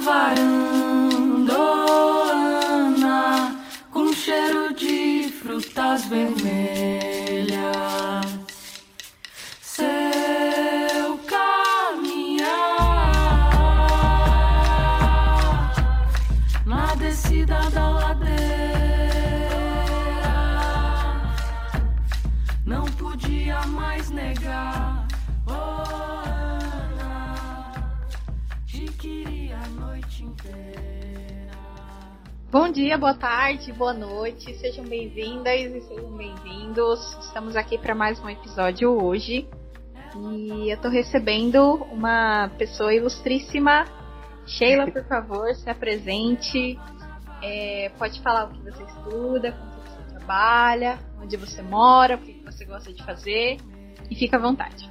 Te esperava Bom dia, boa tarde, boa noite, sejam bem-vindas e sejam bem-vindos. Estamos aqui para mais um episódio hoje e eu tô recebendo uma pessoa ilustríssima. Sheila, por favor, se apresente. É, pode falar o que você estuda, com o que você trabalha, onde você mora, o que você gosta de fazer e fica à vontade.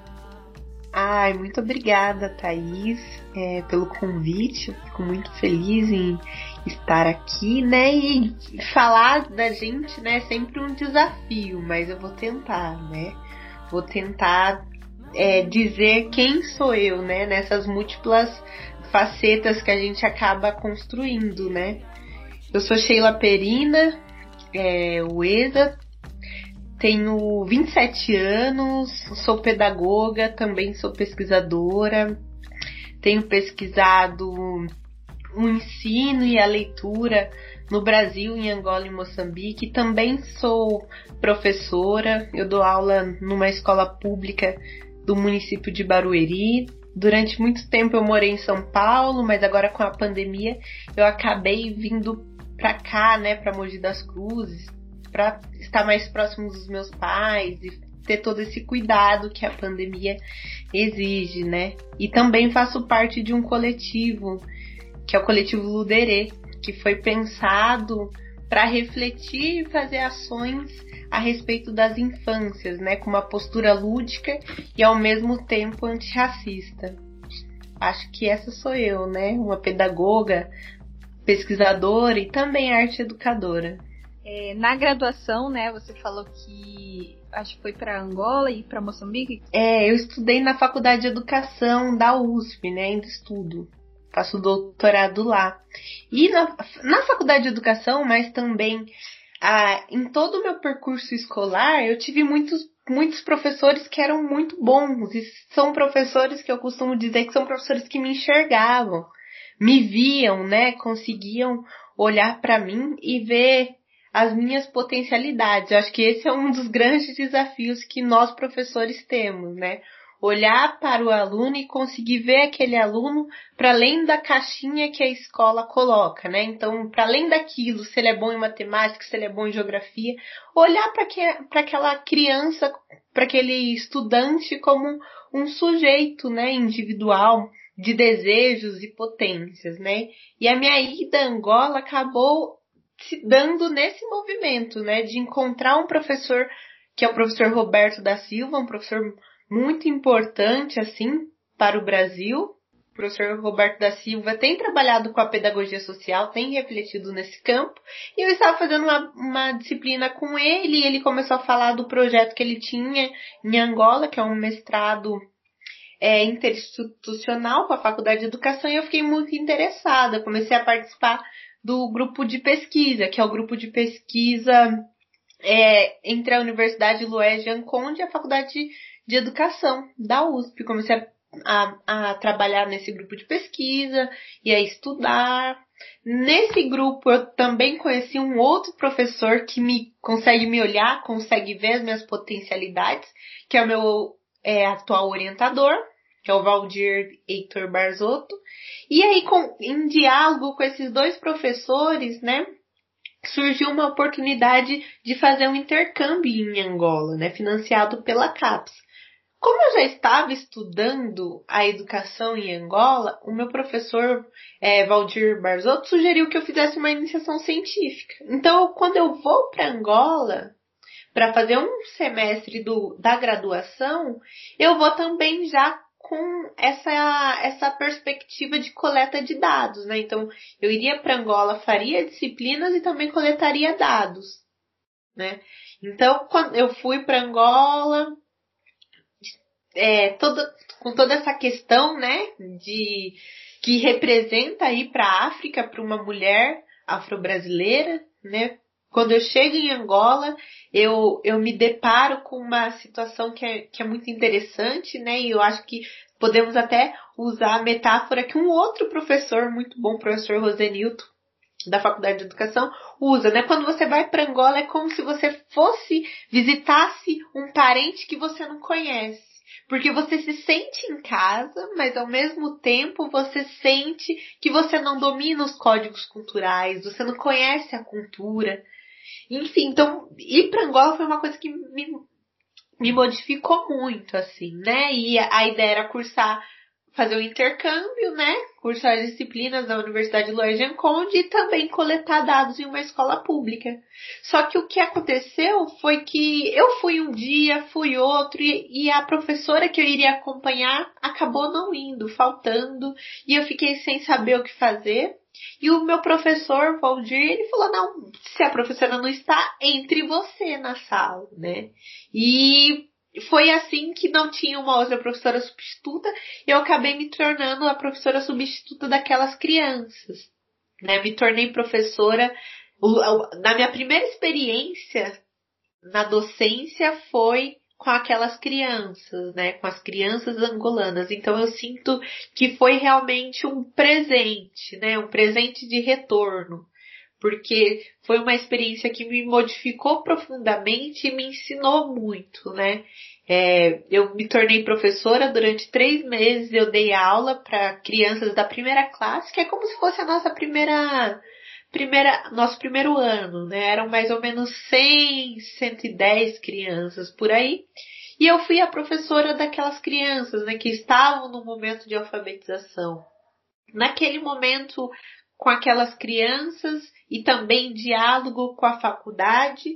Ai, muito obrigada, Thaís, é, pelo convite. Eu fico muito feliz em estar aqui, né? E falar da gente, né? É sempre um desafio, mas eu vou tentar, né? Vou tentar é, dizer quem sou eu, né? Nessas múltiplas facetas que a gente acaba construindo, né? Eu sou Sheila Perina, é, UESA, tenho 27 anos, sou pedagoga, também sou pesquisadora, tenho pesquisado o ensino e a leitura no Brasil, em Angola e Moçambique. Também sou professora, eu dou aula numa escola pública do município de Barueri. Durante muito tempo eu morei em São Paulo, mas agora com a pandemia eu acabei vindo para cá, né, para Mogi das Cruzes, para estar mais próximo dos meus pais e ter todo esse cuidado que a pandemia exige, né? E também faço parte de um coletivo, que é o coletivo Luderê, que foi pensado para refletir e fazer ações a respeito das infâncias, né, com uma postura lúdica e ao mesmo tempo antirracista. Acho que essa sou eu, né, uma pedagoga, pesquisadora e também arte educadora. É, na graduação, né, você falou que acho que foi para Angola e para Moçambique. É, eu estudei na Faculdade de Educação da USP, né, ainda estudo. Faço doutorado lá. E na, na Faculdade de Educação, mas também ah, em todo o meu percurso escolar, eu tive muitos, muitos professores que eram muito bons. E são professores que eu costumo dizer que são professores que me enxergavam, me viam, né? Conseguiam olhar para mim e ver as minhas potencialidades. Eu acho que esse é um dos grandes desafios que nós professores temos, né? Olhar para o aluno e conseguir ver aquele aluno para além da caixinha que a escola coloca, né? Então, para além daquilo, se ele é bom em matemática, se ele é bom em geografia, olhar para aquela criança, para aquele estudante como um sujeito, né, individual, de desejos e potências, né? E a minha ida a Angola acabou se dando nesse movimento, né, de encontrar um professor que é o professor Roberto da Silva, um professor muito importante assim para o Brasil. O professor Roberto da Silva tem trabalhado com a pedagogia social, tem refletido nesse campo, e eu estava fazendo uma, uma disciplina com ele, e ele começou a falar do projeto que ele tinha em Angola, que é um mestrado é, interinstitucional com a Faculdade de Educação, e eu fiquei muito interessada. Comecei a participar do grupo de pesquisa, que é o grupo de pesquisa é, entre a Universidade Luiz Anconde e a Faculdade de Educação da USP. Comecei a, a, a trabalhar nesse grupo de pesquisa e a estudar. Nesse grupo eu também conheci um outro professor que me consegue me olhar, consegue ver as minhas potencialidades, que é o meu é, atual orientador, que é o Valdir Heitor Barzotto. E aí, com, em diálogo com esses dois professores, né, surgiu uma oportunidade de fazer um intercâmbio em Angola, né, financiado pela CAPES. Como eu já estava estudando a educação em Angola, o meu professor é, Valdir Barzotto sugeriu que eu fizesse uma iniciação científica. Então, quando eu vou para Angola para fazer um semestre do, da graduação, eu vou também já com essa, essa perspectiva de coleta de dados, né? Então, eu iria para Angola, faria disciplinas e também coletaria dados, né? Então, quando eu fui para Angola, é, toda, com toda essa questão, né, de que representa aí para a África, para uma mulher afro-brasileira, né? Quando eu chego em Angola, eu, eu me deparo com uma situação que é, que é muito interessante, né? E eu acho que podemos até usar a metáfora que um outro professor, muito bom, professor Rosenilton, da Faculdade de Educação, usa, né? Quando você vai para Angola é como se você fosse, visitasse um parente que você não conhece. Porque você se sente em casa, mas ao mesmo tempo você sente que você não domina os códigos culturais, você não conhece a cultura. Enfim, então ir para Angola foi uma coisa que me, me modificou muito, assim, né? E a, ideia era cursar fazer o intercâmbio, né? Cursar disciplinas na Universidade Luiz Conde e também coletar dados em uma escola pública. Só que o que aconteceu foi que eu fui um dia, fui outro e, e a professora que eu iria acompanhar acabou não indo, faltando e eu fiquei sem saber o que fazer. E o meu professor, Valdir, ele falou, não, se a professora não está, entre você na sala, né? E foi assim que não tinha uma outra professora substituta, eu acabei me tornando a professora substituta daquelas crianças. Né? Me tornei professora. Na minha primeira experiência na docência foi com aquelas crianças, né? Com as crianças angolanas. Então eu sinto que foi realmente um presente, né? Um presente de retorno porque foi uma experiência que me modificou profundamente e me ensinou muito, né? É, eu me tornei professora durante três meses, eu dei aula para crianças da primeira classe, que é como se fosse a nossa primeira, primeira, nosso primeiro ano, né? Eram mais ou menos 100, 110 crianças por aí. E eu fui a professora daquelas crianças, né, que estavam no momento de alfabetização. Naquele momento, com aquelas crianças e também diálogo com a faculdade.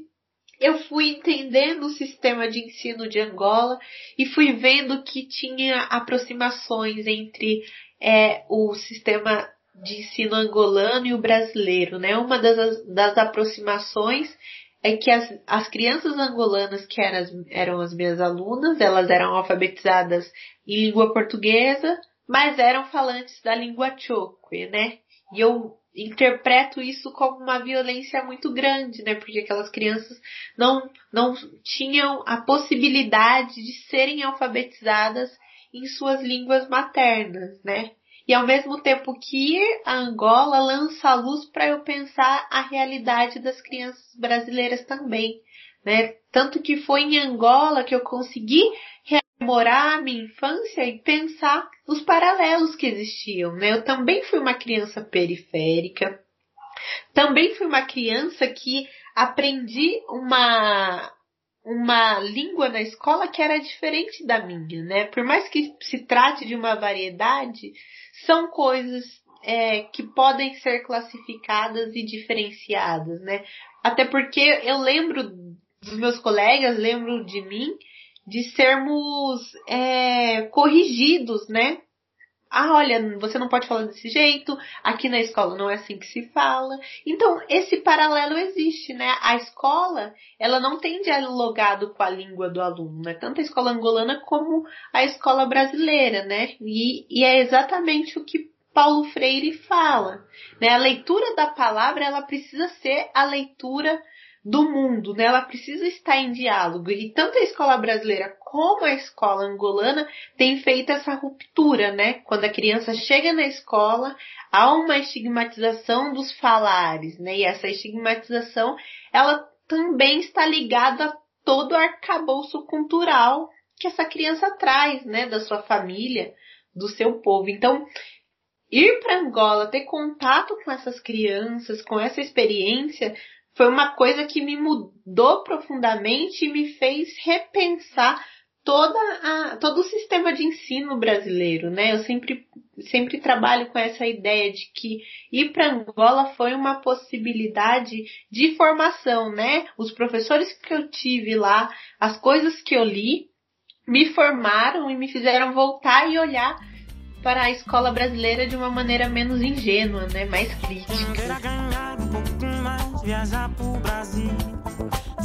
Eu fui entendendo o sistema de ensino de Angola e fui vendo que tinha aproximações entre é, o sistema de ensino angolano e o brasileiro, né? Uma das, das aproximações é que as, as crianças angolanas que eram eram as minhas alunas, elas eram alfabetizadas em língua portuguesa, mas eram falantes da língua chokwe, né? E eu interpreto isso como uma violência muito grande, né? Porque aquelas crianças não, não tinham a possibilidade de serem alfabetizadas em suas línguas maternas, né? E ao mesmo tempo que a Angola lança a luz para eu pensar a realidade das crianças brasileiras também, né? Tanto que foi em Angola que eu consegui rememorar a minha infância e pensar nos paralelos que existiam. Né? Eu também fui uma criança periférica, também fui uma criança que aprendi uma uma língua na escola que era diferente da minha, né? Por mais que se trate de uma variedade, são coisas é, que podem ser classificadas e diferenciadas, né? Até porque eu lembro dos meus colegas, lembro de mim, de sermos é, corrigidos, né? Ah, olha, você não pode falar desse jeito, aqui na escola não é assim que se fala. Então, esse paralelo existe, né? A escola, ela não tem dialogado com a língua do aluno, né? Tanto a escola angolana como a escola brasileira, né? E, e é exatamente o que Paulo Freire fala, né? A leitura da palavra, ela precisa ser a leitura do mundo, né? Ela precisa estar em diálogo. E tanto a escola brasileira como a escola angolana tem feito essa ruptura, né? Quando a criança chega na escola, há uma estigmatização dos falares, né? E essa estigmatização, ela também está ligada a todo o arcabouço cultural que essa criança traz, né? Da sua família, do seu povo. Então, ir para Angola, ter contato com essas crianças, com essa experiência, foi uma coisa que me mudou profundamente e me fez repensar toda a, todo o sistema de ensino brasileiro, né? Eu sempre, sempre trabalho com essa ideia de que ir para Angola foi uma possibilidade de formação, né? Os professores que eu tive lá, as coisas que eu li, me formaram e me fizeram voltar e olhar para a escola brasileira de uma maneira menos ingênua, né? Mais crítica viajar pro Brasil.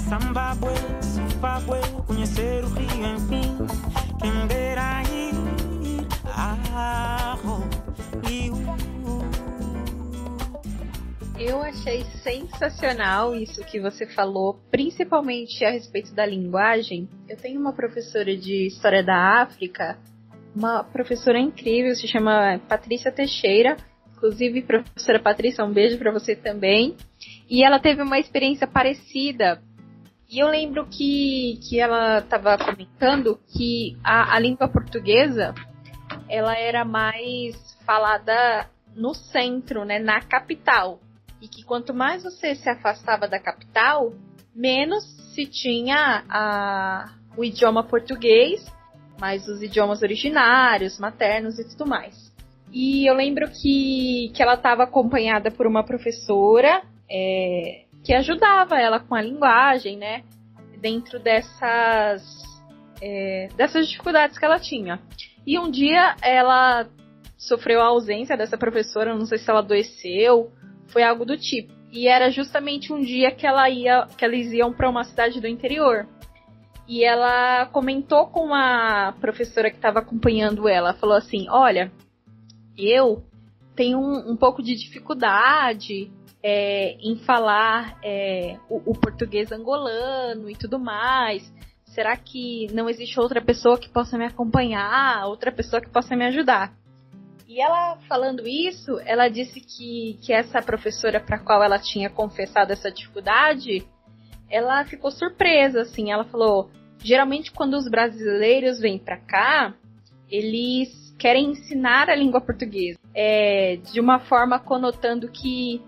Samba, boi, conhecer o Rio, enfim. Eu achei sensacional isso que você falou, principalmente a respeito da linguagem. Eu tenho uma professora de História da África, uma professora incrível, se chama Patrícia Teixeira. Inclusive, professora Patrícia, um beijo para você também. E ela teve uma experiência parecida. E eu lembro que, que ela estava comentando que a, a língua portuguesa ela era mais falada no centro, né, na capital e que quanto mais você se afastava da capital, menos se tinha a, o idioma português, mais os idiomas originários, maternos e tudo mais. E eu lembro que, que ela estava acompanhada por uma professora é, que ajudava ela com a linguagem, né? Dentro dessas, é, dessas dificuldades que ela tinha. E um dia ela sofreu a ausência dessa professora, não sei se ela adoeceu foi algo do tipo. E era justamente um dia que ela ia, que eles iam para uma cidade do interior. E ela comentou com a professora que estava acompanhando ela, falou assim: "Olha, eu tenho um, um pouco de dificuldade é, em falar é, o, o português angolano e tudo mais. Será que não existe outra pessoa que possa me acompanhar, outra pessoa que possa me ajudar?" E ela falando isso, ela disse que, que essa professora para qual ela tinha confessado essa dificuldade, ela ficou surpresa, assim. Ela falou: geralmente quando os brasileiros vêm para cá, eles querem ensinar a língua portuguesa, é, de uma forma conotando que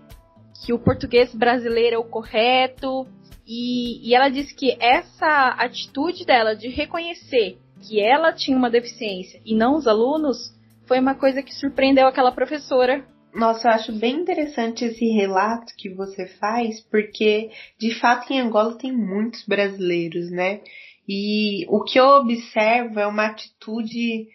que o português brasileiro é o correto. E, e ela disse que essa atitude dela de reconhecer que ela tinha uma deficiência e não os alunos foi uma coisa que surpreendeu aquela professora. Nossa, eu acho bem interessante esse relato que você faz, porque de fato em Angola tem muitos brasileiros, né? E o que eu observo é uma atitude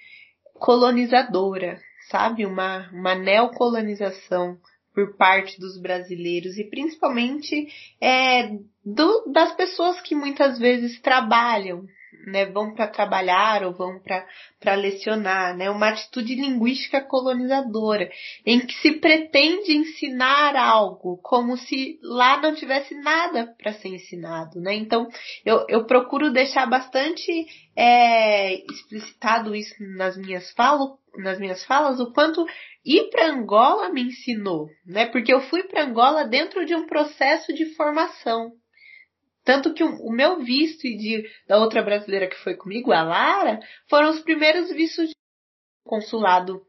colonizadora, sabe? Uma, uma neocolonização por parte dos brasileiros e principalmente é, do, das pessoas que muitas vezes trabalham né, vão para trabalhar ou vão para lecionar, né, uma atitude linguística colonizadora, em que se pretende ensinar algo como se lá não tivesse nada para ser ensinado, né? Então eu, eu procuro deixar bastante é, explicitado isso nas minhas falas, nas minhas falas, o quanto ir para Angola me ensinou, né? Porque eu fui para Angola dentro de um processo de formação, tanto que o, meu visto e de, da outra brasileira que foi comigo, a Lara, foram os primeiros vistos o consulado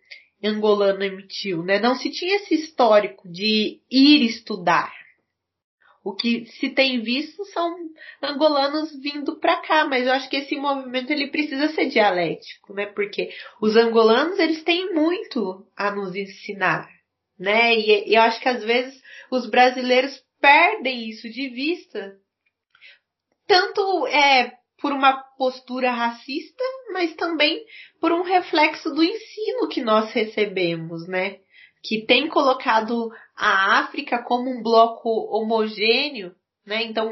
angolano emitiu, né? Não se tinha esse histórico de ir estudar. O que se tem visto são angolanos vindo para cá, mas eu acho que esse movimento ele precisa ser dialético, né? Porque os angolanos eles têm muito a nos ensinar, né? E eu acho que às vezes os brasileiros perdem isso de vista tanto é por uma postura racista, mas também por um reflexo do ensino que nós recebemos, né? Que tem colocado a África como um bloco homogêneo, né? Então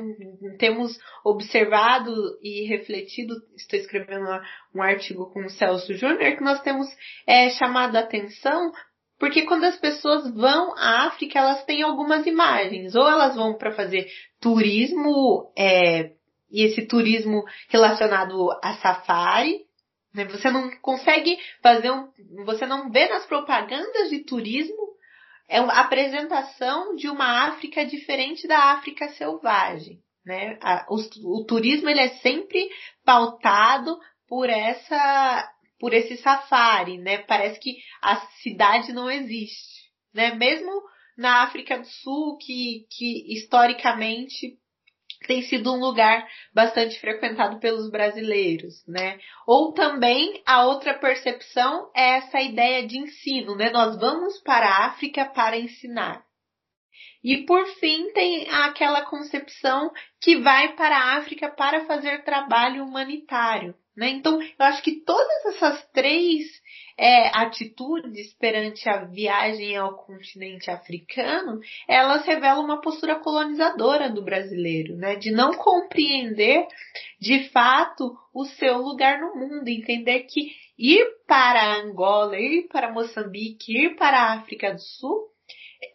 temos observado e refletido, estou escrevendo um artigo com o Celso Júnior, que nós temos é, chamado a atenção porque quando as pessoas vão à África, elas têm algumas imagens. Ou elas vão para fazer turismo é, e esse turismo relacionado a safari. Né? Você não consegue fazer um. Você não vê nas propagandas de turismo é a apresentação de uma África diferente da África selvagem. Né? o, o turismo ele é sempre pautado por essa por esse safari, né? Parece que a cidade não existe, né? Mesmo na África do Sul, que, que historicamente tem sido um lugar bastante frequentado pelos brasileiros, né? Ou também a outra percepção é essa ideia de ensino, né? Nós vamos para a África para ensinar. E por fim tem aquela concepção que vai para a África para fazer trabalho humanitário, né? Então eu acho que todas essas três é, atitudes perante a viagem ao continente africano, elas revelam uma postura colonizadora do brasileiro, né? De não compreender de fato o seu lugar no mundo, entender que ir para Angola, ir para Moçambique, ir para a África do Sul,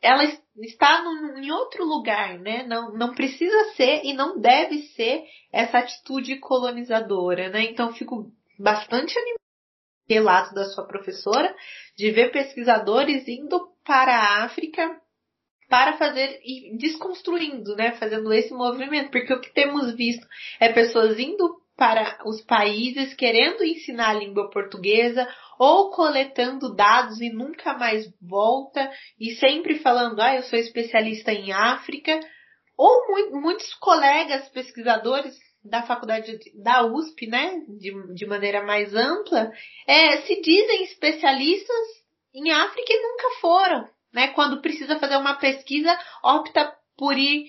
ela está em outro lugar, né? Não, não precisa ser e não deve ser essa atitude colonizadora, né? Então fico bastante animado relato da sua professora de ver pesquisadores indo para a África para fazer e desconstruindo, né, fazendo esse movimento, porque o que temos visto é pessoas indo para os países querendo ensinar a língua portuguesa ou coletando dados e nunca mais volta e sempre falando, ah, eu sou especialista em África, ou muitos colegas pesquisadores da faculdade da USP, né, de, de maneira mais ampla, é, se dizem especialistas em África e nunca foram, né? Quando precisa fazer uma pesquisa, opta por ir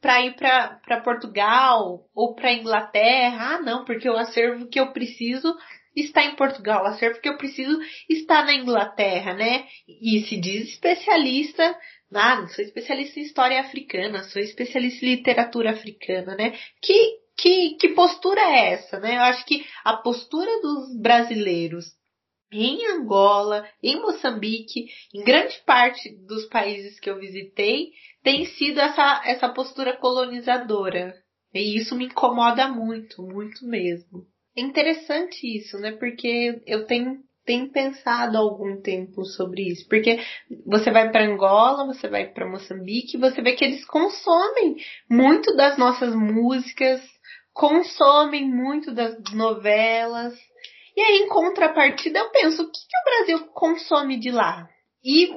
para ir para Portugal ou para Inglaterra. Ah, não, porque o acervo que eu preciso está em Portugal, o acervo que eu preciso está na Inglaterra, né? E se diz especialista ah, sou especialista em história africana, sou especialista em literatura africana, né? Que que, que postura é essa, né? Eu acho que a postura dos brasileiros em Angola, em Moçambique, em grande parte dos países que eu visitei, tem sido essa, essa postura colonizadora. E isso me incomoda muito, muito mesmo. É interessante isso, né? Porque eu tenho, tenho pensado há algum tempo sobre isso. Porque você vai para Angola, você vai para Moçambique, você vê que eles consomem muito das nossas músicas, consomem muito das novelas. E aí, em contrapartida, eu penso, o que, que o Brasil consome de lá? E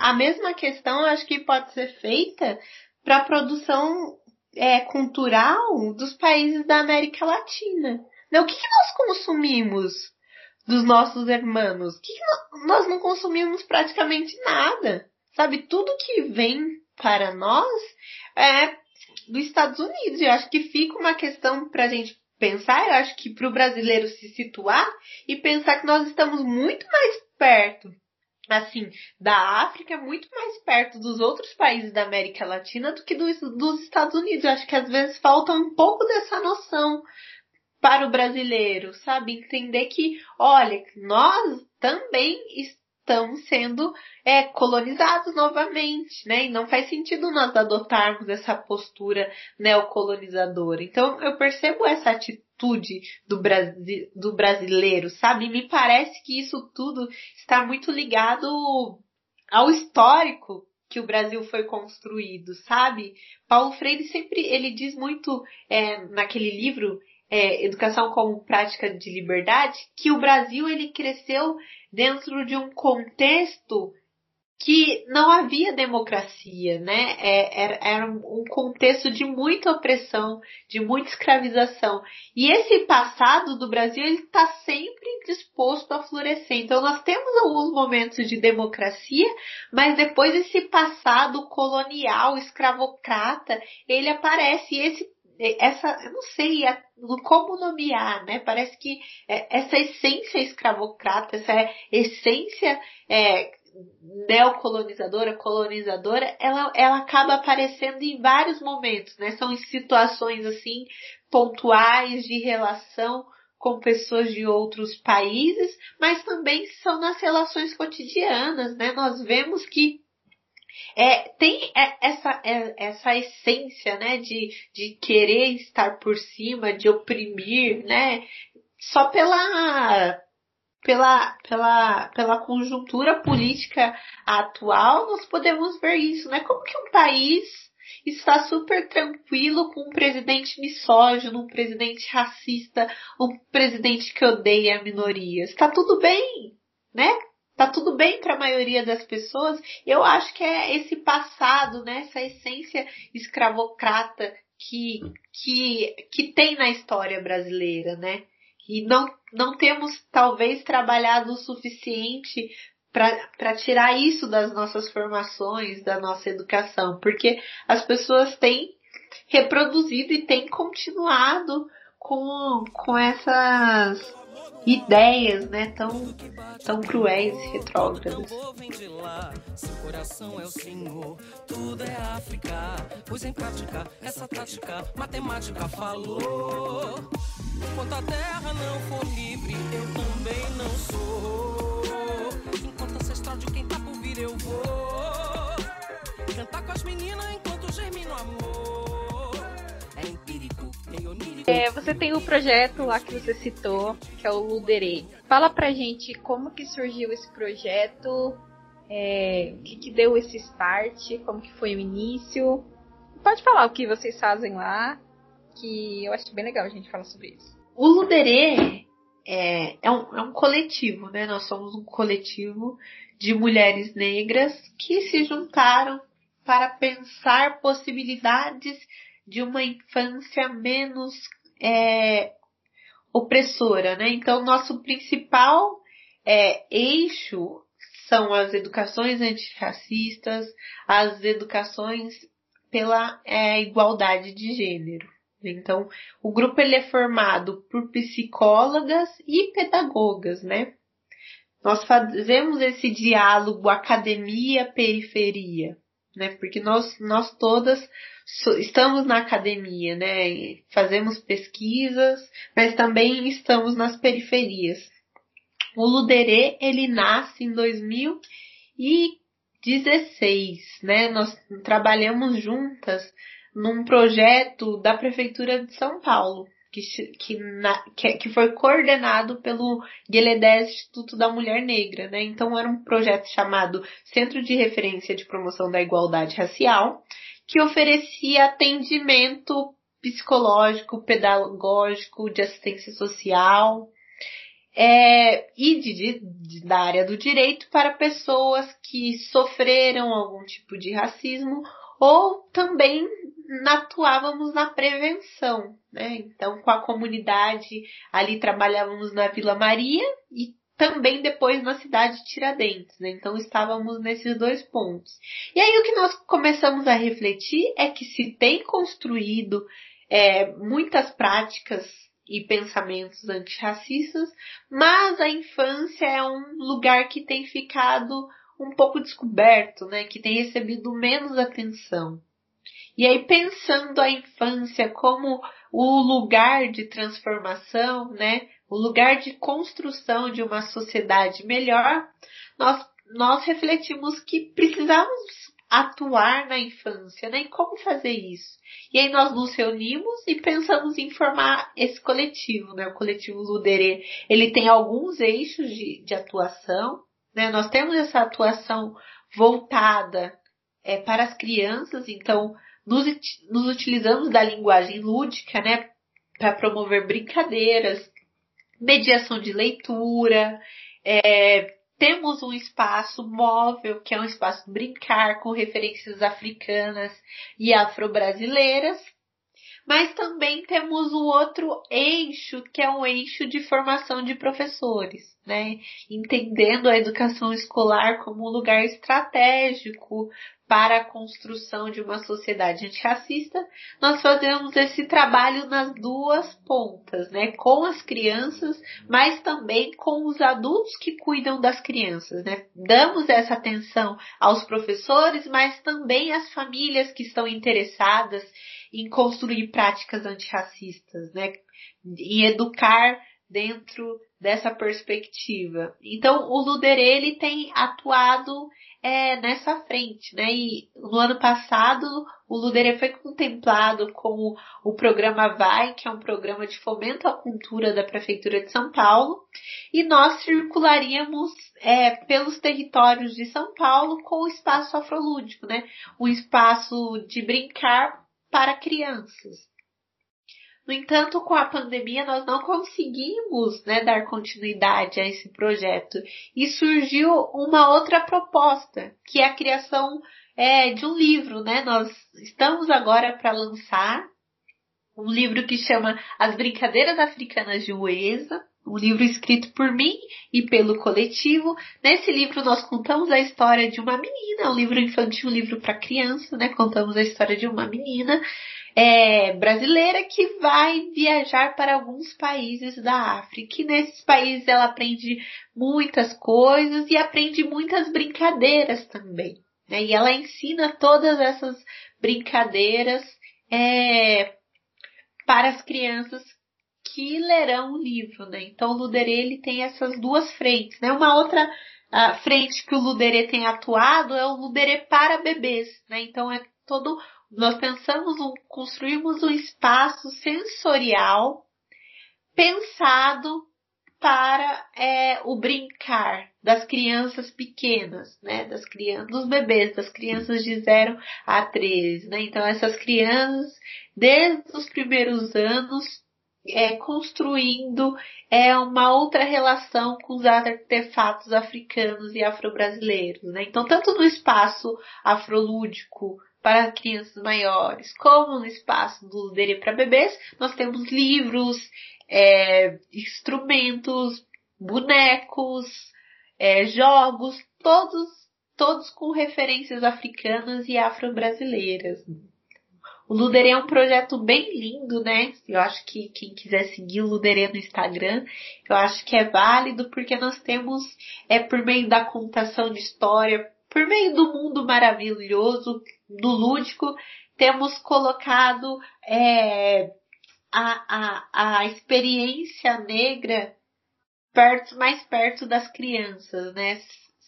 a mesma questão eu acho que pode ser feita para a produção é, cultural dos países da América Latina. Né? O que, que nós consumimos dos nossos irmãos? Que, que nós não consumimos praticamente nada? Sabe, tudo que vem para nós é dos Estados Unidos. Eu acho que fica uma questão para a gente pensar, eu acho que para o brasileiro se situar e pensar que nós estamos muito mais perto, assim, da África, muito mais perto dos outros países da América Latina do que dos, dos Estados Unidos. Eu acho que às vezes falta um pouco dessa noção para o brasileiro, sabe? Entender que, olha, nós também estamos estamos sendo é, colonizados novamente, né? E não faz sentido nós adotarmos essa postura neocolonizadora. Então eu percebo essa atitude do, Brasi do brasileiro, sabe? E me parece que isso tudo está muito ligado ao histórico que o Brasil foi construído, sabe? Paulo Freire sempre ele diz muito é, naquele livro é, Educação como Prática de Liberdade, que o Brasil ele cresceu dentro de um contexto que não havia democracia, né? É, era, era, um contexto de muita opressão, de muita escravização. E esse passado do Brasil ele está sempre disposto a florescer. Então nós temos alguns momentos de democracia, mas depois esse passado colonial, escravocrata, ele aparece. E esse essa, eu não sei como nomear, né? Parece que é, essa essência escravocrata, essa essência é, neocolonizadora, colonizadora, ela, ela acaba aparecendo em vários momentos, né? São situações assim pontuais de relação com pessoas de outros países, mas também são nas relações cotidianas, né? Nós vemos que é, tem essa, é, essa essência, né, de, de querer estar por cima, de oprimir, né, só pela, pela, pela, pela conjuntura política atual, nós podemos ver isso, né, como que um país está super tranquilo com um presidente misógino, um presidente racista, um presidente que odeia minorias. Está tudo bem, né? Tá tudo bem para a maioria das pessoas. Eu acho que é esse passado, né, essa essência escravocrata que, que, que tem na história brasileira, né? E não, não temos talvez trabalhado o suficiente para tirar isso das nossas formações, da nossa educação, porque as pessoas têm reproduzido e têm continuado com, com essas ideias, né, tão, tão cruéis e retrógradas. Seu coração é o Senhor, tudo é África. Pois em prática, essa tática, matemática falou. Enquanto a terra não for livre, eu também não sou. Enquanto ancestral de quem tá por vir, eu vou. Cantar com as meninas enquanto germina o amor. É você tem o projeto lá que você citou, que é o Luderê. Fala pra gente como que surgiu esse projeto, é, o que, que deu esse start, como que foi o início. Pode falar o que vocês fazem lá, que eu acho bem legal a gente falar sobre isso. O Luderê é, é, um, é um coletivo, né? Nós somos um coletivo de mulheres negras que se juntaram para pensar possibilidades de uma infância menos é, opressora, né? Então, nosso principal é, eixo são as educações antirracistas, as educações pela é, igualdade de gênero. Então, o grupo ele é formado por psicólogas e pedagogas, né? Nós fazemos esse diálogo academia-periferia, né? Porque nós, nós todas estamos na academia, né? Fazemos pesquisas, mas também estamos nas periferias. O Luderê, ele nasce em 2016, né? Nós trabalhamos juntas num projeto da Prefeitura de São Paulo, que, que, na, que, que, foi coordenado pelo Gueledés Instituto da Mulher Negra, né? Então era um projeto chamado Centro de Referência de Promoção da Igualdade Racial, que oferecia atendimento psicológico, pedagógico, de assistência social, é, e de, de, da área do direito para pessoas que sofreram algum tipo de racismo ou também atuávamos na prevenção, né? Então, com a comunidade, ali trabalhávamos na Vila Maria e também depois na cidade de Tiradentes, né? Então estávamos nesses dois pontos. E aí o que nós começamos a refletir é que se tem construído é, muitas práticas e pensamentos antirracistas, mas a infância é um lugar que tem ficado um pouco descoberto, né? Que tem recebido menos atenção. E aí pensando a infância como o lugar de transformação, né? O lugar de construção de uma sociedade melhor, nós, nós refletimos que precisamos atuar na infância, né? E como fazer isso? E aí nós nos reunimos e pensamos em formar esse coletivo, né? O coletivo Luderê, ele tem alguns eixos de, de atuação, né? Nós temos essa atuação voltada é, para as crianças, então nos, nos utilizamos da linguagem lúdica, né? Para promover brincadeiras, mediação de leitura, é, temos um espaço móvel, que é um espaço brincar com referências africanas e afro-brasileiras, mas também temos o outro eixo, que é um eixo de formação de professores, né? Entendendo a educação escolar como um lugar estratégico para a construção de uma sociedade antirracista, nós fazemos esse trabalho nas duas pontas, né? Com as crianças, mas também com os adultos que cuidam das crianças, né? Damos essa atenção aos professores, mas também às famílias que estão interessadas em construir práticas antirracistas, né? Em educar dentro dessa perspectiva. Então, o Luderê ele tem atuado é, nessa frente, né? E no ano passado o Luderê foi contemplado com o programa Vai, que é um programa de fomento à cultura da Prefeitura de São Paulo, e nós circularíamos é, pelos territórios de São Paulo com o espaço afrolúdico, né? Um espaço de brincar para crianças. No entanto, com a pandemia, nós não conseguimos né, dar continuidade a esse projeto e surgiu uma outra proposta, que é a criação é, de um livro. Né? Nós estamos agora para lançar um livro que chama As Brincadeiras Africanas de Uesa, um livro escrito por mim e pelo coletivo. Nesse livro nós contamos a história de uma menina, um livro infantil, um livro para criança, né? Contamos a história de uma menina é, brasileira que vai viajar para alguns países da África. E nesses países ela aprende muitas coisas e aprende muitas brincadeiras também. Né? E ela ensina todas essas brincadeiras é, para as crianças que lerão o livro, né? Então o Luderê ele tem essas duas frentes, né? Uma outra uh, frente que o Luderê tem atuado é o Luderê para bebês, né? Então é todo nós pensamos, construímos um espaço sensorial pensado para é, o brincar das crianças pequenas, né? Das crianças, dos bebês, das crianças de 0 a 13, né? Então essas crianças, desde os primeiros anos, é, construindo é, uma outra relação com os artefatos africanos e afro-brasileiros, né? Então tanto no espaço afrolúdico para crianças maiores, como no espaço do Luderê para bebês, nós temos livros, é, instrumentos, bonecos, é, jogos, todos, todos com referências africanas e afro-brasileiras. O Luderê é um projeto bem lindo, né? Eu acho que quem quiser seguir o Luderê no Instagram, eu acho que é válido porque nós temos, é por meio da contação de história, por meio do mundo maravilhoso, do lúdico, temos colocado é, a, a, a experiência negra perto, mais perto das crianças, né?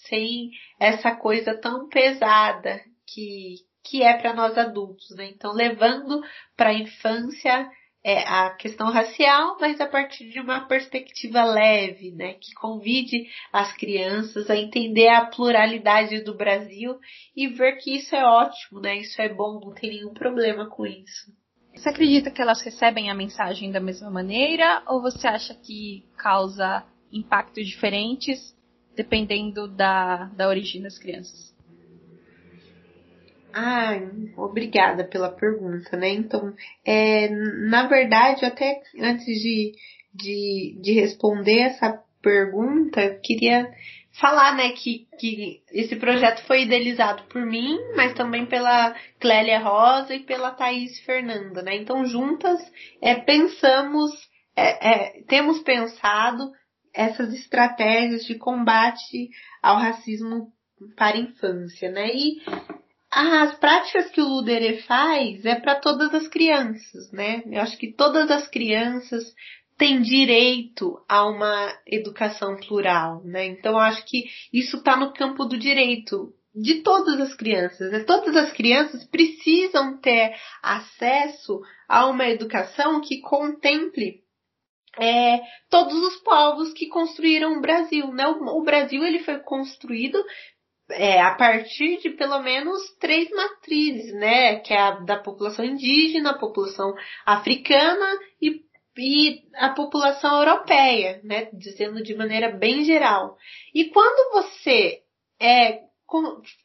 Sem essa coisa tão pesada que, que é para nós adultos, né? Então, levando para a infância é, a questão racial, mas a partir de uma perspectiva leve, né, que convide as crianças a entender a pluralidade do Brasil e ver que isso é ótimo, né, isso é bom, não tem nenhum problema com isso. Você acredita que elas recebem a mensagem da mesma maneira ou você acha que causa impactos diferentes dependendo da, da origem das crianças? Ah, obrigada pela pergunta, né? Então, é, na verdade, até antes de, de, de responder essa pergunta, eu queria falar, né, que, que esse projeto foi idealizado por mim, mas também pela Clélia Rosa e pela Thaís Fernanda, né? Então, juntas, é, pensamos, é, é, temos pensado essas estratégias de combate ao racismo para a infância, né? E as práticas que o Luderê faz é para todas as crianças, né? Eu acho que todas as crianças têm direito a uma educação plural, né? Então acho que isso está no campo do direito de todas as crianças. Né? Todas as crianças precisam ter acesso a uma educação que contemple é, todos os povos que construíram o Brasil. Né? O, o Brasil ele foi construído é, a partir de pelo menos três matrizes, né? Que é a da população indígena, a população africana e, e a população europeia, né? Dizendo de maneira bem geral. E quando você é,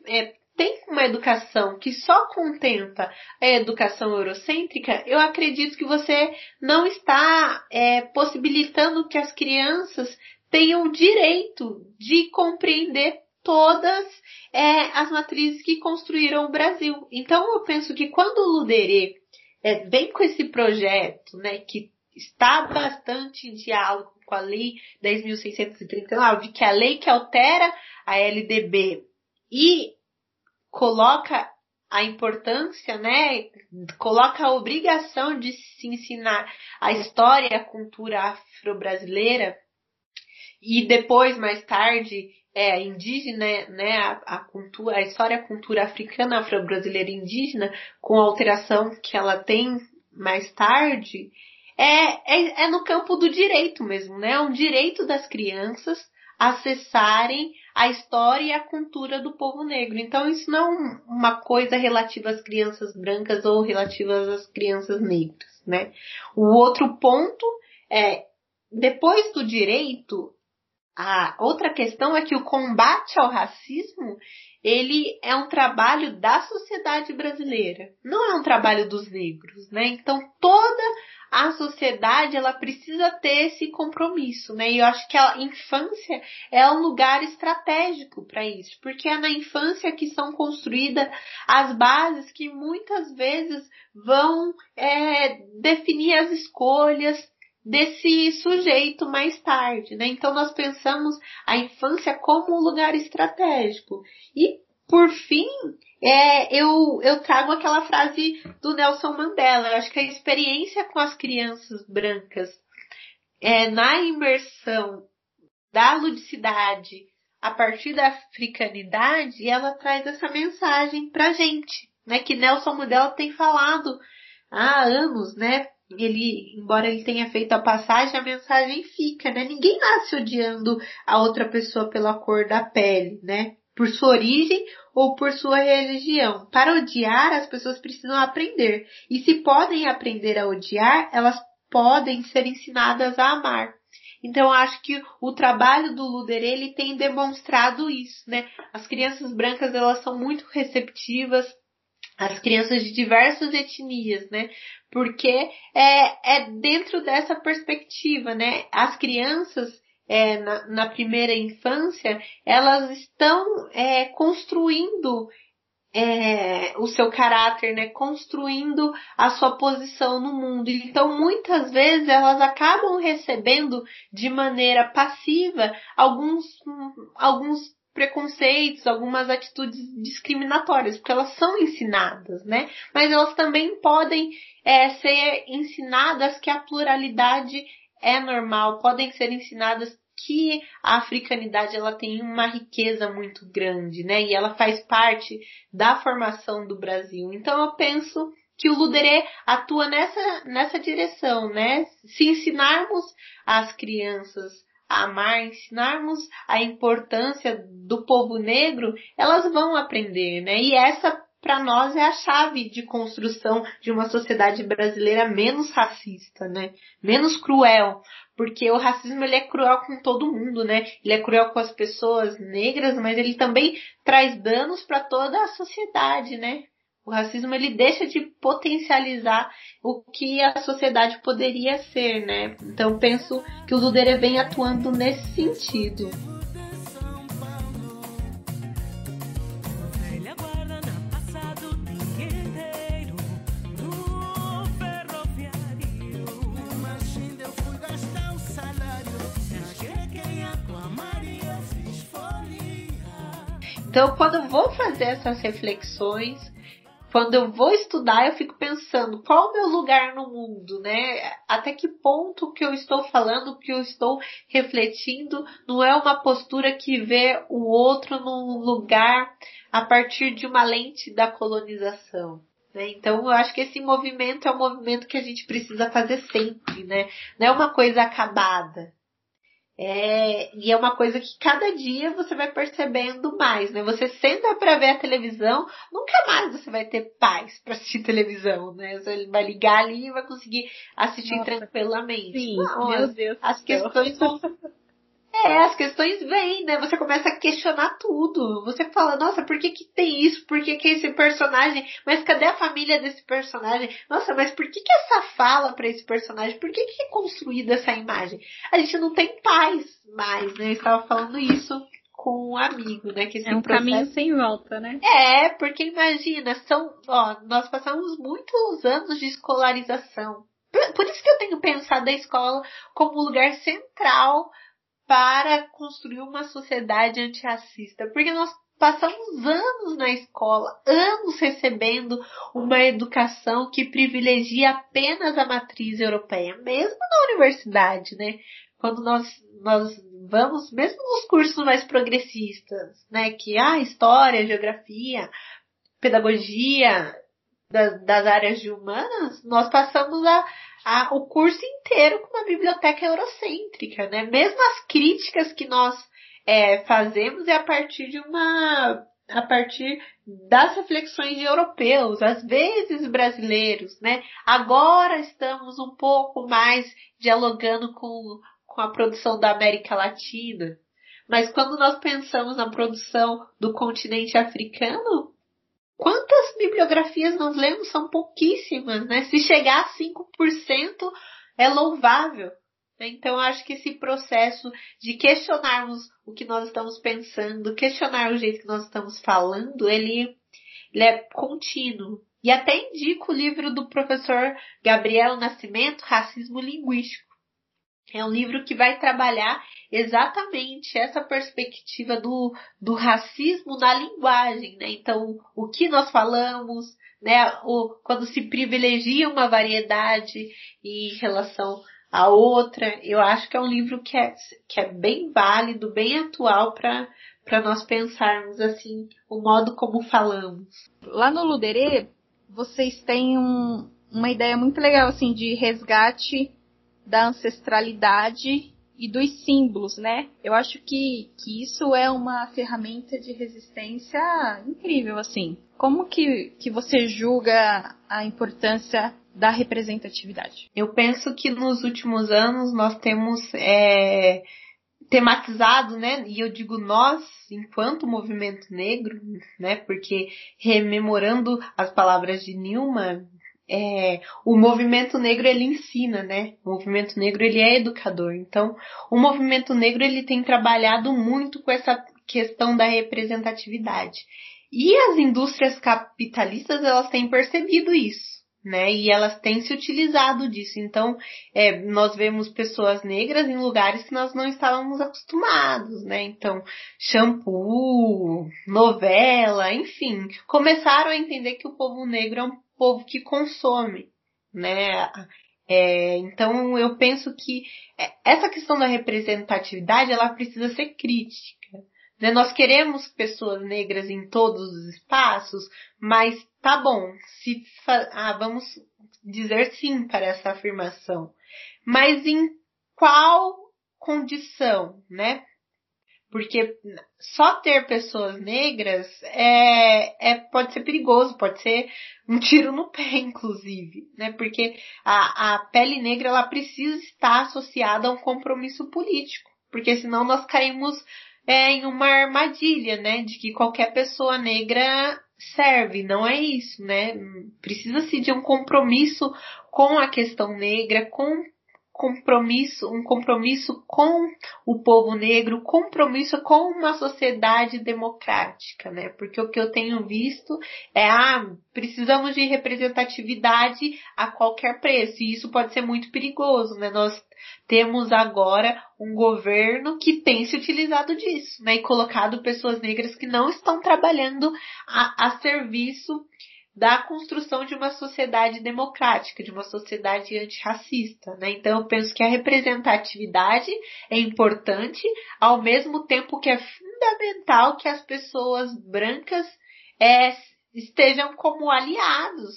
é tem uma educação que só contempla a educação eurocêntrica, eu acredito que você não está é, possibilitando que as crianças tenham o direito de compreender todas é, as matrizes que construíram o Brasil. Então eu penso que quando o Luderê é, vem com esse projeto, né, que está bastante em diálogo com a Lei 10.639, que é a lei que altera a LDB e coloca a importância, né, coloca a obrigação de se ensinar a história e a cultura afro-brasileira e depois, mais tarde, é, indígena, né, a, a, cultura, a história, a cultura africana, afro-brasileira indígena, com a alteração que ela tem mais tarde, é, é, é no campo do direito mesmo, né? É um direito das crianças acessarem a história e a cultura do povo negro. Então isso não é uma coisa relativa às crianças brancas ou relativa às crianças negras, né? O outro ponto é depois do direito a outra questão é que o combate ao racismo ele é um trabalho da sociedade brasileira, não é um trabalho dos negros, né? Então toda a sociedade ela precisa ter esse compromisso, né? E eu acho que a infância é um lugar estratégico para isso, porque é na infância que são construídas as bases que muitas vezes vão é, definir as escolhas desse sujeito mais tarde, né? Então nós pensamos a infância como um lugar estratégico. E por fim, é, eu, eu trago aquela frase do Nelson Mandela. Eu acho que a experiência com as crianças brancas é, na imersão da ludicidade a partir da africanidade, ela traz essa mensagem pra gente, né? Que Nelson Mandela tem falado há anos, né? Ele, embora ele tenha feito a passagem, a mensagem fica, né? Ninguém nasce odiando a outra pessoa pela cor da pele, né? Por sua origem ou por sua religião. Para odiar, as pessoas precisam aprender. E se podem aprender a odiar, elas podem ser ensinadas a amar. Então acho que o trabalho do Luder ele tem demonstrado isso, né? As crianças brancas elas são muito receptivas, as crianças de diversas etnias, né? Porque é, é dentro dessa perspectiva, né? As crianças é, na, na, primeira infância, elas estão é, construindo é, o seu caráter, né? Construindo a sua posição no mundo. Então, muitas vezes elas acabam recebendo de maneira passiva alguns, alguns preconceitos, algumas atitudes discriminatórias, porque elas são ensinadas, né? Mas elas também podem é, ser ensinadas que a pluralidade é normal, podem ser ensinadas que a africanidade ela tem uma riqueza muito grande, né? E ela faz parte da formação do Brasil. Então eu penso que o Luderê atua nessa, nessa direção, né? Se ensinarmos as crianças amar, ensinarmos a importância do povo negro, elas vão aprender, né? E essa para nós é a chave de construção de uma sociedade brasileira menos racista, né? Menos cruel, porque o racismo ele é cruel com todo mundo, né? Ele é cruel com as pessoas negras, mas ele também traz danos para toda a sociedade, né? O racismo ele deixa de potencializar o que a sociedade poderia ser, né? Então penso que o Ludere vem atuando nesse sentido. Então, quando eu vou fazer essas reflexões, quando eu vou estudar, eu fico pensando qual o meu lugar no mundo, né? Até que ponto que eu estou falando, que eu estou refletindo, não é uma postura que vê o outro num lugar a partir de uma lente da colonização. Né? Então, eu acho que esse movimento é um movimento que a gente precisa fazer sempre, né? Não é uma coisa acabada. É, e é uma coisa que cada dia você vai percebendo mais, né? Você senta para ver a televisão, nunca mais você vai ter paz para assistir televisão, né? Você vai ligar ali e vai conseguir assistir Nossa, tranquilamente. Sim, Não, meu Deus. As questões vão é, as questões vêm, né? Você começa a questionar tudo. Você fala, nossa, por que que tem isso? Por que que esse personagem? Mas cadê a família desse personagem? Nossa, mas por que que essa fala para esse personagem? Por que que é construída essa imagem? A gente não tem paz mais, né? Eu estava falando isso com um amigo, né? Que é um processo... caminho sem volta, né? É, porque imagina, são, ó, nós passamos muitos anos de escolarização. Por isso que eu tenho pensado a escola como um lugar central para construir uma sociedade antirracista. Porque nós passamos anos na escola, anos recebendo uma educação que privilegia apenas a matriz europeia, mesmo na universidade, né? Quando nós, nós vamos, mesmo nos cursos mais progressistas, né? Que ah, história, geografia, pedagogia das, das áreas de humanas, nós passamos a, a, o curso inteiro com uma biblioteca eurocêntrica, né? Mesmo as críticas que nós é, fazemos é a partir de uma a partir das reflexões de europeus, às vezes brasileiros, né? Agora estamos um pouco mais dialogando com, com a produção da América Latina, Mas quando nós pensamos na produção do continente africano, quantas bibliografias nós lemos? São pouquíssimas, né? Se chegar a 5% é louvável. Então, acho que esse processo de questionarmos o que nós estamos pensando, questionar o jeito que nós estamos falando, ele, ele é contínuo. E até indico o livro do professor Gabriel Nascimento, Racismo Linguístico. É um livro que vai trabalhar exatamente essa perspectiva do, do racismo na linguagem, né? Então, o que nós falamos, né? O, quando se privilegia uma variedade em relação a outra, eu acho que é um livro que é, que é bem válido, bem atual para para nós pensarmos assim o modo como falamos. Lá no Luderê, vocês têm um, uma ideia muito legal assim de resgate da ancestralidade e dos símbolos, né? Eu acho que, que isso é uma ferramenta de resistência incrível, assim. Como que, que você julga a importância da representatividade? Eu penso que nos últimos anos nós temos é, tematizado, né? E eu digo nós, enquanto movimento negro, né? Porque rememorando as palavras de Nilma, é, o movimento negro ele ensina, né? O movimento negro ele é educador. Então, o movimento negro ele tem trabalhado muito com essa questão da representatividade. E as indústrias capitalistas elas têm percebido isso né? E elas têm se utilizado disso. Então, é, nós vemos pessoas negras em lugares que nós não estávamos acostumados, né? Então, shampoo, novela, enfim, começaram a entender que o povo negro é um povo que consome, né? É, então, eu penso que é, essa questão da representatividade, ela precisa ser crítica. Né? Nós queremos pessoas negras em todos os espaços, mas tá bom, se ah, vamos dizer sim para essa afirmação. Mas em qual condição, né? Porque só ter pessoas negras é, é, pode ser perigoso, pode ser um tiro no pé, inclusive, né? Porque a, a pele negra ela precisa estar associada a um compromisso político, porque senão nós caímos é, em uma armadilha, né? De que qualquer pessoa negra serve, não é isso, né? Precisa-se de um compromisso com a questão negra, com compromisso, um compromisso com o povo negro, compromisso com uma sociedade democrática, né? Porque o que eu tenho visto é, ah, precisamos de representatividade a qualquer preço, e isso pode ser muito perigoso, né? Nós temos agora um governo que tem se utilizado disso, né? E colocado pessoas negras que não estão trabalhando a, a serviço da construção de uma sociedade democrática, de uma sociedade antirracista. Né? Então eu penso que a representatividade é importante, ao mesmo tempo que é fundamental que as pessoas brancas é, estejam como aliados,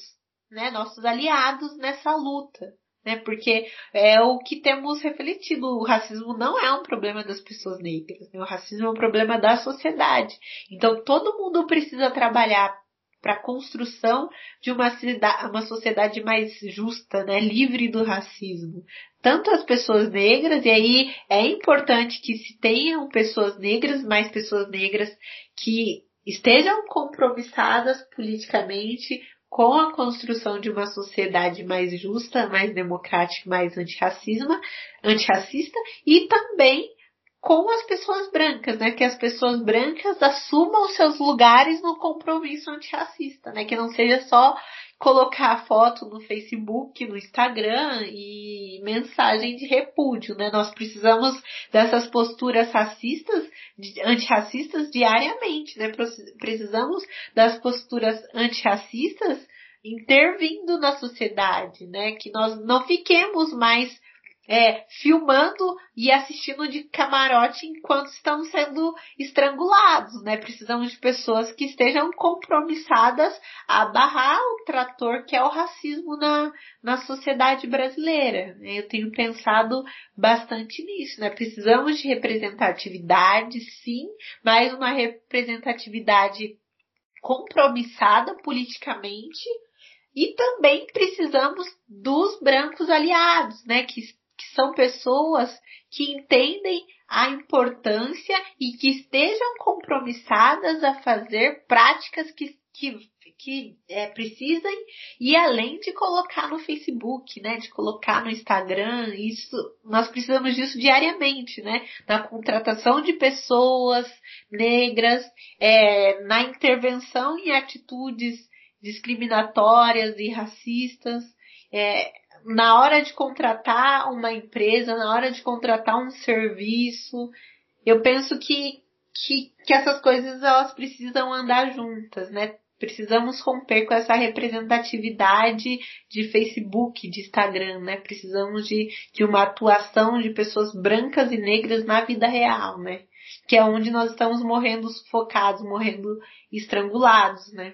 né? nossos aliados nessa luta. Né? Porque é o que temos refletido. O racismo não é um problema das pessoas negras. Né? O racismo é um problema da sociedade. Então todo mundo precisa trabalhar para a construção de uma, cidade, uma sociedade mais justa, né, livre do racismo. Tanto as pessoas negras, e aí é importante que se tenham pessoas negras, mais pessoas negras que estejam compromissadas politicamente com a construção de uma sociedade mais justa, mais democrática, mais antirracismo, antirracista e também com as pessoas brancas, né? Que as pessoas brancas assumam seus lugares no compromisso antirracista, né? Que não seja só colocar foto no Facebook, no Instagram e mensagem de repúdio, né? Nós precisamos dessas posturas racistas, antirracistas diariamente, né? Precisamos das posturas antirracistas intervindo na sociedade, né? Que nós não fiquemos mais é, filmando e assistindo de camarote enquanto estão sendo estrangulados, né? Precisamos de pessoas que estejam compromissadas a barrar o trator que é o racismo na, na sociedade brasileira. Eu tenho pensado bastante nisso, né? Precisamos de representatividade, sim, mas uma representatividade compromissada politicamente e também precisamos dos brancos aliados, né, que que são pessoas que entendem a importância e que estejam compromissadas a fazer práticas que, que, que é, precisem e além de colocar no Facebook, né, de colocar no Instagram, isso nós precisamos disso diariamente, né, na contratação de pessoas negras, é, na intervenção em atitudes discriminatórias e racistas, é, na hora de contratar uma empresa, na hora de contratar um serviço, eu penso que, que, que essas coisas elas precisam andar juntas, né? Precisamos romper com essa representatividade de Facebook, de Instagram, né? Precisamos de, de uma atuação de pessoas brancas e negras na vida real, né? Que é onde nós estamos morrendo sufocados, morrendo estrangulados, né?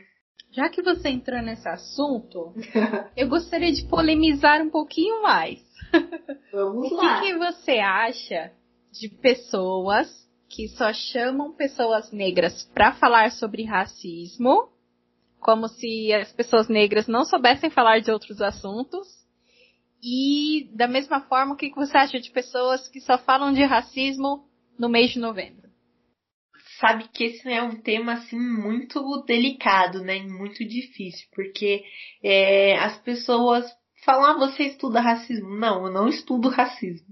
Já que você entrou nesse assunto, eu gostaria de polemizar um pouquinho mais. Vamos o lá. que, que você acha de pessoas que só chamam pessoas negras para falar sobre racismo, como se as pessoas negras não soubessem falar de outros assuntos? E da mesma forma, o que você acha de pessoas que só falam de racismo no mês de novembro? Sabe que esse é um tema assim muito delicado, né? Muito difícil, porque é, as pessoas falam, ah, você estuda racismo? Não, eu não estudo racismo.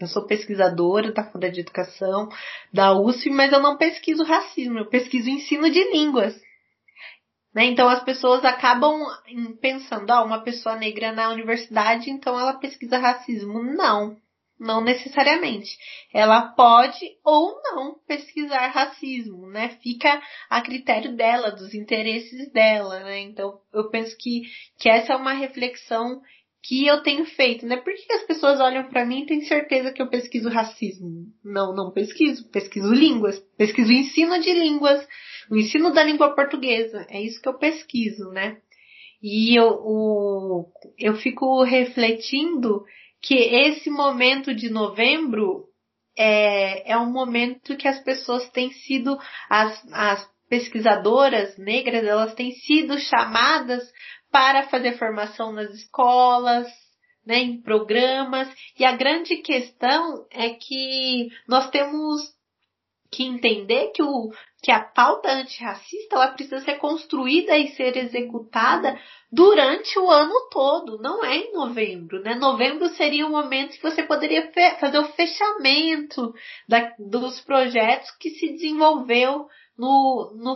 Eu sou pesquisadora da Faculdade de Educação da USP, mas eu não pesquiso racismo, eu pesquiso ensino de línguas. Né? Então as pessoas acabam pensando, ah, uma pessoa negra na universidade, então ela pesquisa racismo. Não, não necessariamente. Ela pode ou não pesquisar racismo, né? Fica a critério dela, dos interesses dela, né? Então, eu penso que, que essa é uma reflexão que eu tenho feito, né? Por que as pessoas olham para mim e têm certeza que eu pesquiso racismo? Não, não pesquiso. Pesquiso línguas. Pesquiso ensino de línguas. O ensino da língua portuguesa. É isso que eu pesquiso, né? E eu, o, eu fico refletindo que esse momento de novembro é, é um momento que as pessoas têm sido, as, as pesquisadoras negras, elas têm sido chamadas para fazer formação nas escolas, né, em programas, e a grande questão é que nós temos que entender que, o, que a pauta antirracista ela precisa ser construída e ser executada durante o ano todo, não é em novembro, né? Novembro seria o momento que você poderia fazer o fechamento da, dos projetos que se desenvolveu no, no,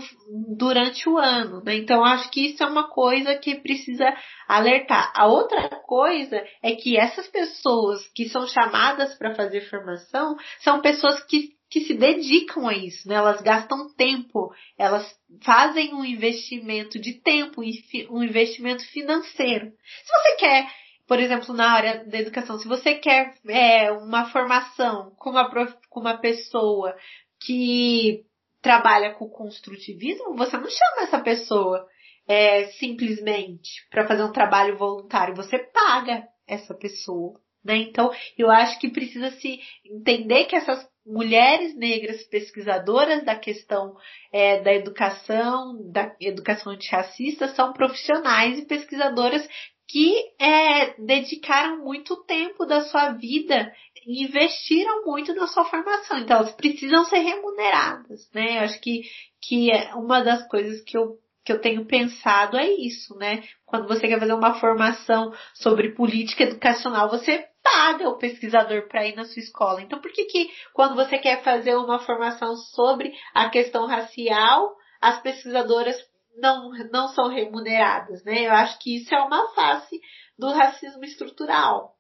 durante o ano, né? Então acho que isso é uma coisa que precisa alertar. A outra coisa é que essas pessoas que são chamadas para fazer formação são pessoas que que se dedicam a isso, né? Elas gastam tempo, elas fazem um investimento de tempo, um investimento financeiro. Se você quer, por exemplo, na área da educação, se você quer é, uma formação com uma, com uma pessoa que trabalha com construtivismo, você não chama essa pessoa é, simplesmente para fazer um trabalho voluntário, você paga essa pessoa. Né? Então, eu acho que precisa se entender que essas mulheres negras pesquisadoras da questão é, da educação, da educação antirracista, são profissionais e pesquisadoras que é, dedicaram muito tempo da sua vida e investiram muito na sua formação. Então, elas precisam ser remuneradas, né? Eu acho que, que é uma das coisas que eu eu tenho pensado é isso, né? Quando você quer fazer uma formação sobre política educacional, você paga o pesquisador para ir na sua escola. Então, por que que quando você quer fazer uma formação sobre a questão racial, as pesquisadoras não, não são remuneradas, né? Eu acho que isso é uma face do racismo estrutural.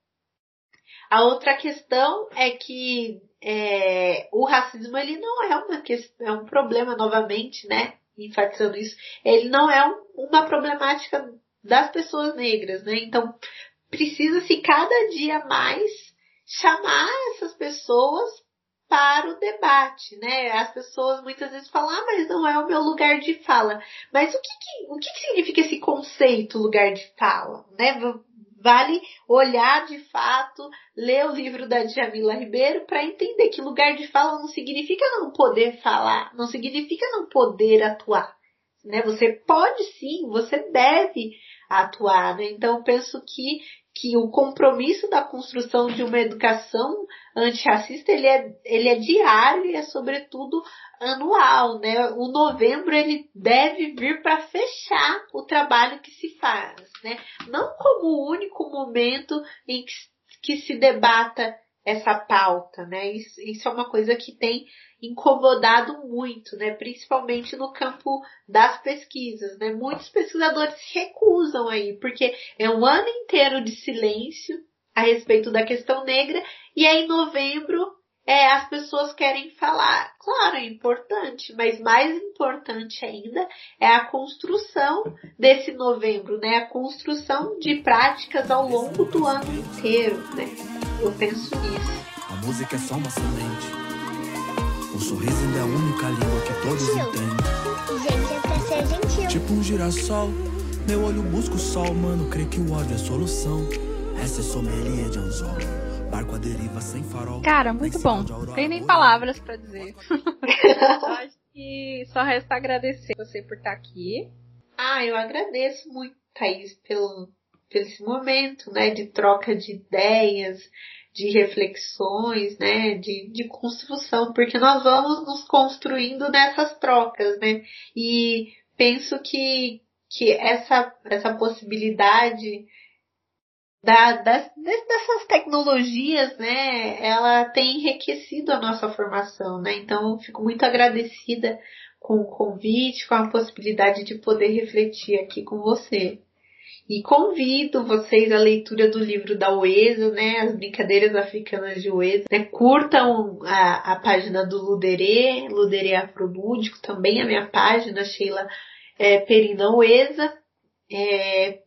A outra questão é que é, o racismo ele não é uma questão, é um problema novamente, né? Enfatizando isso, ele não é um, uma problemática das pessoas negras, né? Então, precisa-se cada dia mais chamar essas pessoas para o debate, né? As pessoas muitas vezes falam, ah, mas não é o meu lugar de fala. Mas o que, que o que, que significa esse conceito lugar de fala, né? Vale olhar de fato, ler o livro da Djamila Ribeiro para entender que lugar de fala não significa não poder falar, não significa não poder atuar. Né? Você pode sim, você deve atuar. Né? Então penso que que o compromisso da construção de uma educação antirracista ele é, ele é diário e é sobretudo anual, né? O novembro ele deve vir para fechar o trabalho que se faz, né? Não como o único momento em que, que se debata essa pauta, né? Isso, isso é uma coisa que tem incomodado muito, né? Principalmente no campo das pesquisas, né? Muitos pesquisadores recusam aí, porque é um ano inteiro de silêncio a respeito da questão negra e aí em novembro é, as pessoas querem falar. Claro, é importante, mas mais importante ainda é a construção desse novembro, né? A construção de práticas ao longo do ano inteiro, né? Eu penso nisso. A música é só uma semente sorriso ainda é a única língua que todos entendem. Gente, é pra ser gentil. Tipo um girassol, meu olho busca o sol, mano, creio que o ódio é solução. Essa é sommelier de anzol. Barco a deriva sem farol. Cara, muito bom. Tem nem palavras para dizer. acho que só resta agradecer você por estar aqui. Ah, eu agradeço muito, Thaís, pelo, pelo esse momento, né, de troca de ideias, de reflexões, né, de, de construção, porque nós vamos nos construindo nessas trocas, né, e penso que, que essa, essa possibilidade da, das, dessas tecnologias, né, ela tem enriquecido a nossa formação, né, então fico muito agradecida com o convite, com a possibilidade de poder refletir aqui com você. E convido vocês à leitura do livro da Oesa, né? As Brincadeiras Africanas de Oesa. Né? Curtam a, a página do Luderê, Luderê Afrolúdico, também a minha página, Sheila é, Perina Oesa. É,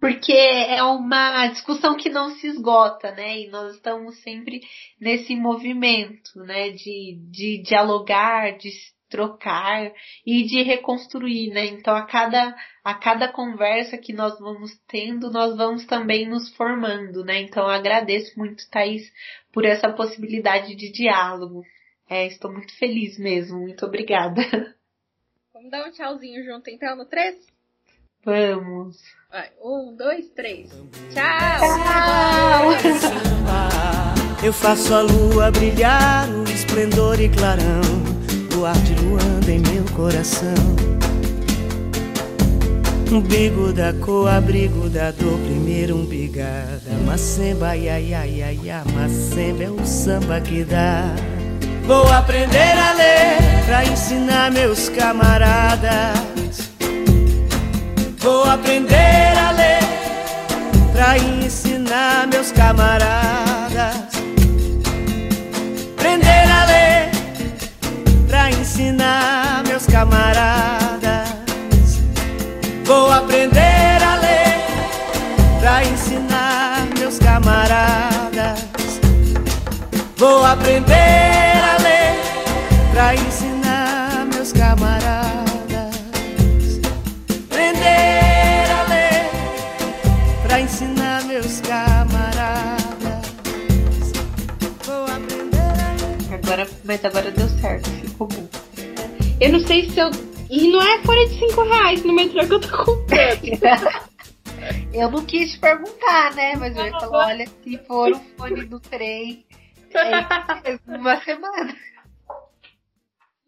porque é uma discussão que não se esgota, né? E nós estamos sempre nesse movimento, né? De, de dialogar, de trocar e de reconstruir, né? Então a cada a cada conversa que nós vamos tendo, nós vamos também nos formando, né? Então agradeço muito, Thaís, por essa possibilidade de diálogo. É, estou muito feliz mesmo. Muito obrigada. Vamos dar um tchauzinho junto então no 3? Vamos. Vai, um, dois, três. Tchau! Tchau! Eu faço a lua brilhar, o esplendor e clarão luar de Luanda em meu coração. Umbigo da cor, abrigo da dor, primeiro umbigada. Macemba, ia, ia, ia, ia, macemba é o samba que dá. Vou aprender a ler pra ensinar meus camaradas. Vou aprender a ler pra ensinar meus camaradas. Aprender a ensinar meus camaradas. Vou aprender a ler pra ensinar meus camaradas. Vou aprender a ler pra ensinar meus camaradas. Aprender a ler pra ensinar meus camaradas. Agora, mas agora deu certo. Eu não sei se eu. E não é fora de 5 reais no metrô que eu tô comprando. Eu não quis te perguntar, né? Mas eu ia falar, olha, se for o fone do trem, é uma semana.